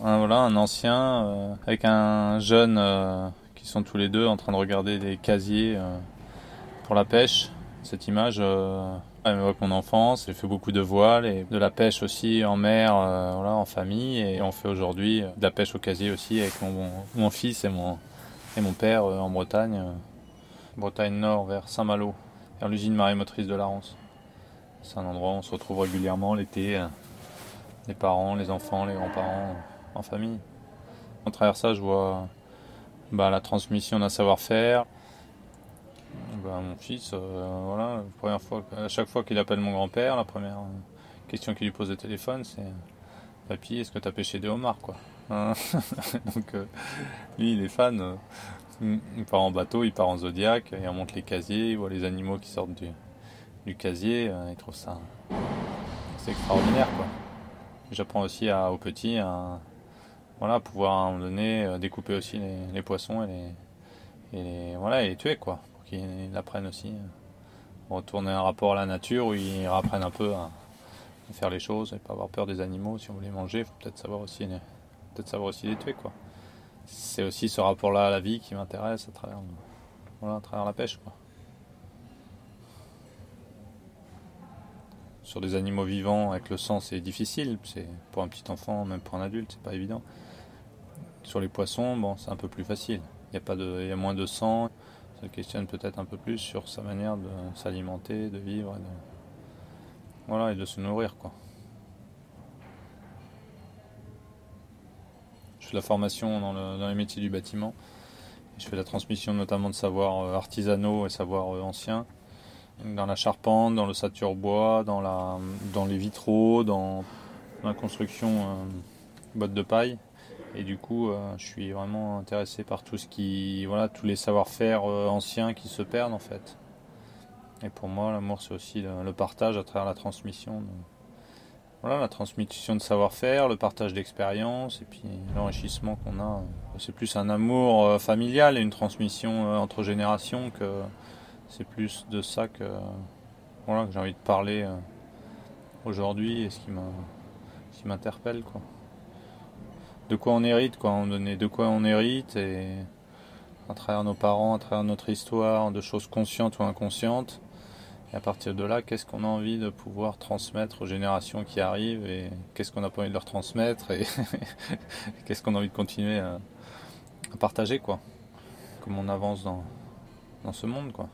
Un, voilà, un ancien euh, avec un jeune euh, qui sont tous les deux en train de regarder des casiers euh, pour la pêche. Cette image elle m'évoque mon enfance. J'ai fait beaucoup de voile et de la pêche aussi en mer, voilà, en famille. Et on fait aujourd'hui de la pêche au casier aussi avec mon, mon fils et mon, et mon père en Bretagne. Bretagne Nord vers Saint-Malo, vers l'usine marémotrice de la Rance. C'est un endroit où on se retrouve régulièrement l'été, les parents, les enfants, les grands-parents en famille. À travers ça, je vois bah, la transmission d'un savoir-faire. Bah, mon fils, euh, voilà, première fois, à chaque fois qu'il appelle mon grand-père, la première question qu'il lui pose au téléphone, c'est Papy, est-ce que tu as pêché des homards quoi hein Donc, euh, lui, il est fan. Euh, il part en bateau, il part en zodiaque, il remonte les casiers, il voit les animaux qui sortent du, casier, il trouve ça c'est extraordinaire quoi. J'apprends aussi aux petits à, voilà, pouvoir à un moment donné euh, découper aussi les, poissons et les, voilà, et tuer, quoi, pour qu'ils apprennent aussi. Euh, retourner un rapport à la nature où ils apprennent un peu à, faire les choses et pas avoir peur des animaux. Si on veut les manger, il faut peut-être savoir aussi les, peut-être savoir aussi les tuer, quoi. C'est aussi ce rapport-là à la vie qui m'intéresse à travers, voilà, à travers la pêche, quoi. Sur des animaux vivants avec le sang, c'est difficile. C'est pour un petit enfant, même pour un adulte, c'est pas évident. Sur les poissons, bon, c'est un peu plus facile. Il y a pas de, il y a moins de sang. Ça questionne peut-être un peu plus sur sa manière de s'alimenter, de vivre, et de, voilà, et de se nourrir, quoi. Je fais la formation dans, dans les métiers du bâtiment. Je fais la transmission notamment de savoirs euh, artisanaux et savoirs euh, anciens dans la charpente, dans le sature bois, dans, la, dans les vitraux, dans la construction euh, botte de paille. Et du coup, euh, je suis vraiment intéressé par tout ce qui, voilà, tous les savoir-faire euh, anciens qui se perdent en fait. Et pour moi, l'amour, c'est aussi le, partage à travers la transmission. voilà, la transmission de savoir-faire, le partage d'expérience et puis l'enrichissement qu'on a. C'est plus un amour euh, familial et une transmission entre générations que c'est plus de ça que, voilà, que j'ai envie de parler aujourd'hui et ce qui m'interpelle quoi de quoi on hérite, de quoi on hérite, et à travers nos parents, à travers notre histoire, de choses conscientes ou inconscientes. Et à partir de là, qu'est-ce qu'on a envie de pouvoir transmettre aux générations qui arrivent, et qu'est-ce qu'on a pas envie de leur transmettre, et qu'est-ce qu'on a envie de continuer à, partager, quoi, comme on avance dans, dans ce monde, quoi.